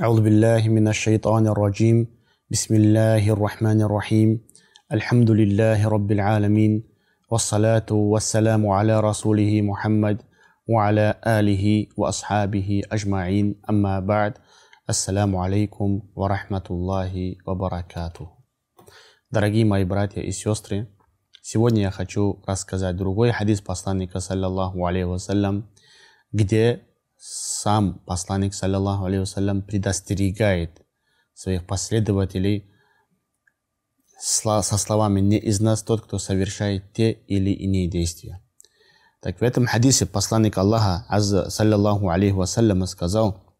أعوذ بالله من الشيطان الرجيم بسم الله الرحمن الرحيم الحمد لله رب العالمين والصلاة والسلام على رسوله محمد وعلى آله وأصحابه أجمعين أما بعد السلام عليكم ورحمة الله وبركاته Дорогие мои братья и сестры, сегодня я хочу рассказать другой хадис посланника, саллаллаху алейхи вассалям, где сам посланник, саллаллаху алейхи предостерегает своих последователей со словами «Не из нас тот, кто совершает те или иные действия». Так в этом хадисе посланник Аллаха, азза, саллаллаху алейхи вассалям, сказал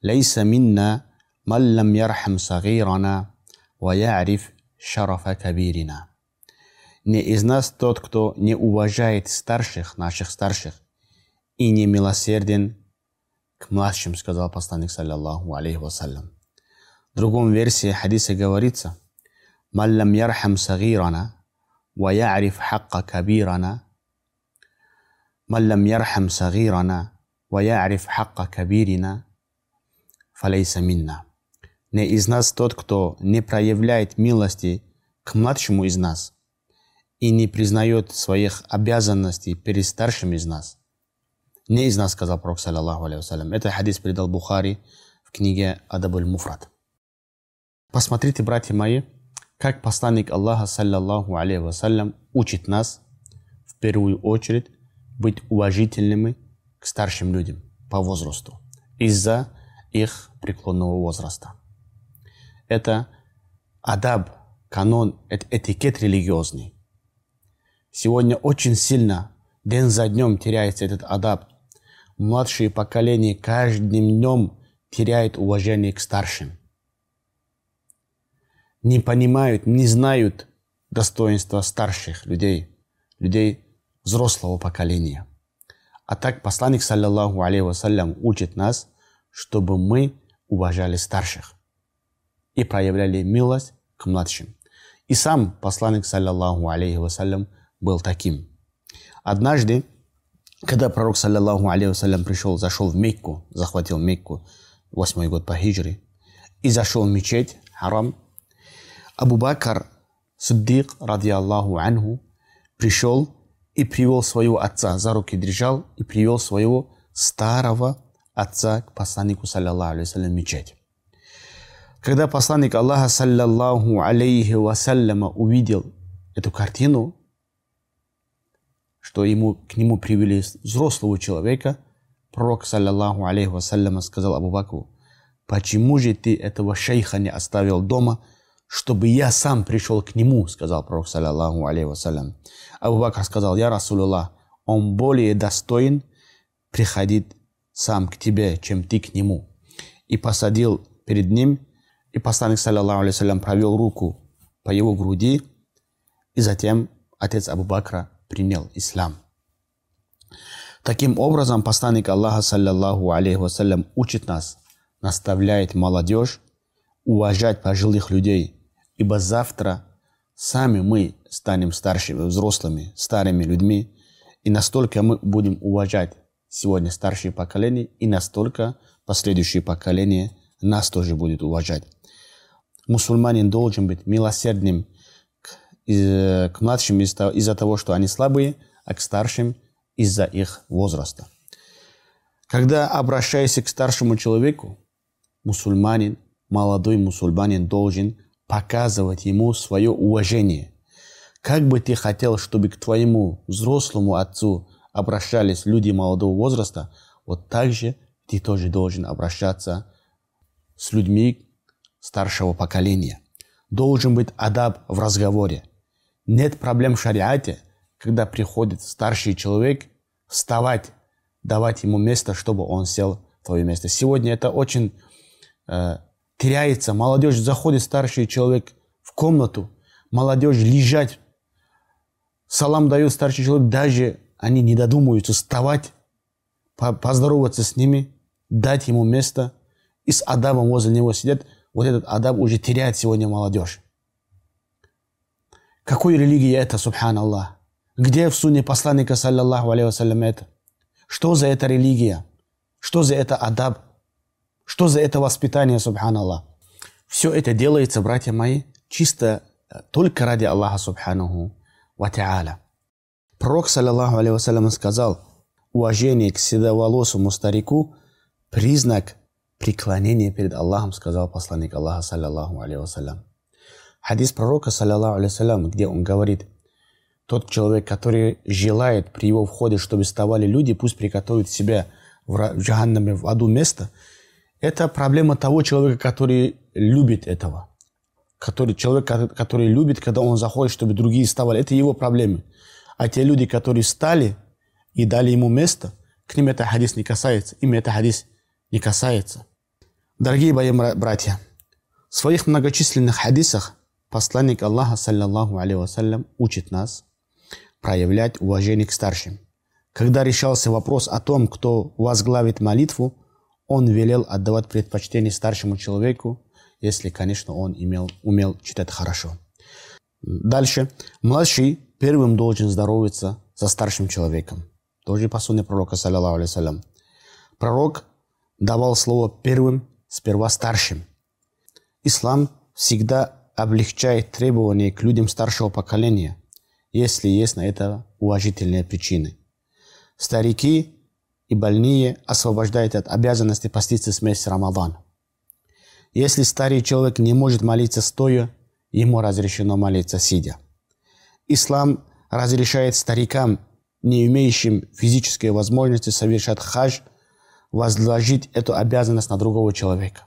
«Лейса минна ман лам ярхам сагирана ва яриф шарафа кабирина. Не из нас тот, кто не уважает старших, наших старших, и не милосерден к младшим, сказал посланник, саллаллаху алейхи вассалям. В другом версии хадиса говорится, «Маллам ярхам сагирана, ва яриф хакка кабирана, Маллам ярхам сагирана, ва яриф хакка кабирина, фалейса минна» не из нас тот, кто не проявляет милости к младшему из нас и не признает своих обязанностей перед старшим из нас. Не из нас, сказал Пророк, саллаллаху алейхи. Это хадис передал Бухари в книге Адабуль Муфрат. Посмотрите, братья мои, как посланник Аллаха, саллаллаху алейхи вассалям, учит нас в первую очередь быть уважительными к старшим людям по возрасту из-за их преклонного возраста это адаб, канон, это этикет религиозный. Сегодня очень сильно, день за днем теряется этот адаб. Младшие поколения каждым днем теряют уважение к старшим. Не понимают, не знают достоинства старших людей, людей взрослого поколения. А так посланник, саллаллаху алейхи вассалям, учит нас, чтобы мы уважали старших и проявляли милость к младшим. И сам посланник, саллаллаху алейхи вассалям, был таким. Однажды, когда пророк, саллаллаху алейхи пришел, зашел в Мекку, захватил Мекку, восьмой год по хиджре, и зашел в мечеть, харам, Абу Бакр Сиддик, ради Аллаху анху, пришел и привел своего отца, за руки держал и привел своего старого отца к посланнику, саллаллаху алейхи в мечеть. Когда посланник Аллаха, саллаллаху алейхи увидел эту картину, что ему, к нему привели взрослого человека, пророк, саллаллаху алейхи вассаляма, сказал Абу Баку, почему же ты этого шейха не оставил дома, чтобы я сам пришел к нему, сказал пророк, саллаллаху алейхи вассалям. Абу Бакр сказал, я Расулуллах, он более достоин приходить сам к тебе, чем ты к нему. И посадил перед ним и посланник, саллаллаху алейhi провел руку по его груди, и затем отец Абу Бакра принял ислам. Таким образом, посланник Аллаха, саллаллаху алейхи вассалям, учит нас, наставляет молодежь уважать пожилых людей, ибо завтра сами мы станем старшими, взрослыми, старыми людьми, и настолько мы будем уважать сегодня старшие поколения, и настолько последующие поколения нас тоже будет уважать мусульманин должен быть милосердным из, к младшим из-за из того, что они слабые, а к старшим из-за их возраста. Когда обращаешься к старшему человеку, мусульманин, молодой мусульманин должен показывать ему свое уважение. Как бы ты хотел, чтобы к твоему взрослому отцу обращались люди молодого возраста, вот так же ты тоже должен обращаться с людьми, старшего поколения. Должен быть адаб в разговоре. Нет проблем в шариате, когда приходит старший человек, вставать, давать ему место, чтобы он сел в твое место. Сегодня это очень э, теряется. Молодежь заходит, старший человек в комнату, молодежь лежать, салам дает старший человек, даже они не додумаются вставать, поздороваться с ними, дать ему место и с адабом возле него сидят – вот этот адаб уже теряет сегодня молодежь. Какой религия это, субханаллах? Где в сунне посланника, саллаллаху алейhi вассалям, это? Что за эта религия? Что за это адаб? Что за это воспитание, субханаллах? Все это делается, братья мои, чисто э, только ради Аллаха, субханаху ва та'аля. Пророк, саллаллаху алейhi сказал, уважение к седоволосому старику – признак преклонения перед Аллахом, сказал посланник Аллаха, саллаллаху алейhi Хадис пророка, саллаллаху алейhi где он говорит, тот человек, который желает при его входе, чтобы вставали люди, пусть приготовит себя в джаханнаме, в аду место. Это проблема того человека, который любит этого. Который, человек, который любит, когда он заходит, чтобы другие вставали. Это его проблемы. А те люди, которые встали и дали ему место, к ним это хадис не касается. Им это хадис не касается. Дорогие мои братья, в своих многочисленных хадисах посланник Аллаха, саллаллаху алейhi вассалям, учит нас проявлять уважение к старшим. Когда решался вопрос о том, кто возглавит молитву, он велел отдавать предпочтение старшему человеку, если, конечно, он имел, умел читать хорошо. Дальше. Младший первым должен здороваться со старшим человеком. Тоже по пророка, саллиллаху алейhi Пророк давал слово первым, сперва старшим. Ислам всегда облегчает требования к людям старшего поколения, если есть на это уважительные причины. Старики и больные освобождают от обязанности поститься с месяца Рамадан. Если старый человек не может молиться стоя, ему разрешено молиться сидя. Ислам разрешает старикам, не имеющим физической возможности совершать хадж, возложить эту обязанность на другого человека.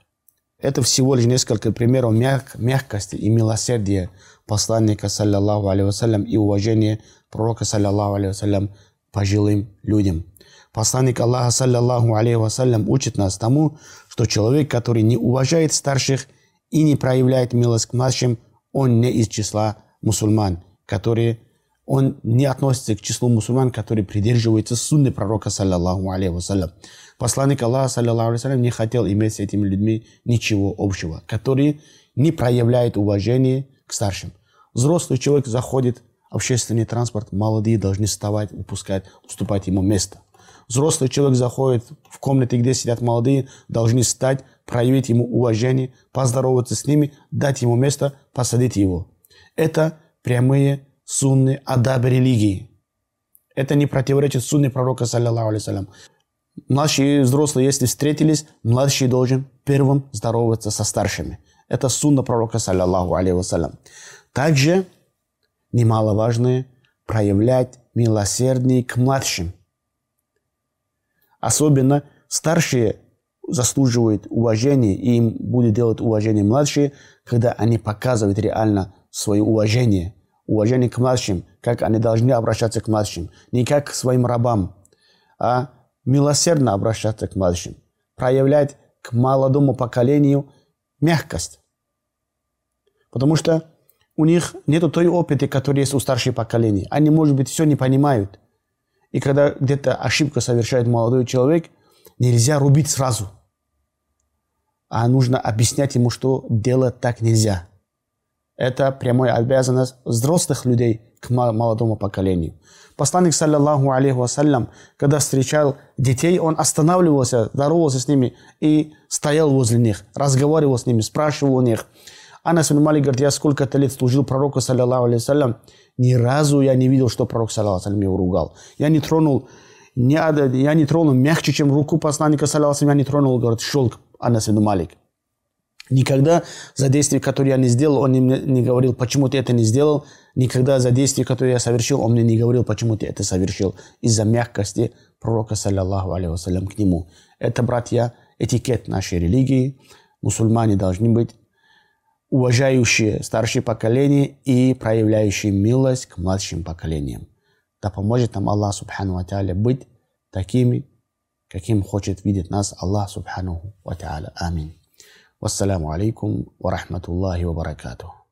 Это всего лишь несколько примеров мяг, мягкости и милосердия посланника, саллиллаху алейhi и уважения пророка, саллиллаху алейhi пожилым людям. Посланник Аллаха, саллиллаху алейhi учит нас тому, что человек, который не уважает старших и не проявляет милость к младшим, он не из числа мусульман, которые он не относится к числу мусульман, которые придерживаются сунны пророка, саллиллаху алейхи вассалям. Посланник Аллаха, саллиллаху алейхи не хотел иметь с этими людьми ничего общего, которые не проявляют уважение к старшим. Взрослый человек заходит в общественный транспорт, молодые должны вставать, упускать, уступать ему место. Взрослый человек заходит в комнаты, где сидят молодые, должны встать, проявить ему уважение, поздороваться с ними, дать ему место, посадить его. Это прямые сунны адаб религии. Это не противоречит сунне пророка, саллиллаху алейсалям. Младшие взрослые, если встретились, младший должен первым здороваться со старшими. Это сунна пророка, саллиллаху алейhi Также, немаловажное, проявлять милосердие к младшим. Особенно старшие заслуживают уважения, и им будет делать уважение младшие, когда они показывают реально свое уважение уважение к младшим, как они должны обращаться к младшим. Не как к своим рабам, а милосердно обращаться к младшим. Проявлять к молодому поколению мягкость. Потому что у них нет той опыта, который есть у старших поколений. Они, может быть, все не понимают. И когда где-то ошибка совершает молодой человек, нельзя рубить сразу. А нужно объяснять ему, что делать так нельзя. Это прямая обязанность взрослых людей к молодому поколению. Посланник, саллиллаху алейхи вассалям, когда встречал детей, он останавливался, здоровался с ними и стоял возле них, разговаривал с ними, спрашивал у них. Анас ибн Малик говорит, я сколько-то лет служил пророку, саллиллаху алейхи вассалям, ни разу я не видел, что пророк, саллиллаху алейхи его ругал. Я не тронул, не, я не тронул мягче, чем руку посланника, саллиллаху я не тронул, говорит, шелк Анас ибн Малик. Никогда за действие, которое я не сделал, он мне не говорил, почему ты это не сделал. Никогда за действие, которое я совершил, он мне не говорил, почему ты это совершил. Из-за мягкости пророка, саллиллаху алейhi к нему. Это, братья, этикет нашей религии. Мусульмане должны быть уважающие старшее поколение и проявляющие милость к младшим поколениям. Да поможет нам Аллах, субхану ва быть такими, каким хочет видеть нас Аллах, субхану ва Аминь. والسلام عليكم ورحمة الله وبركاته.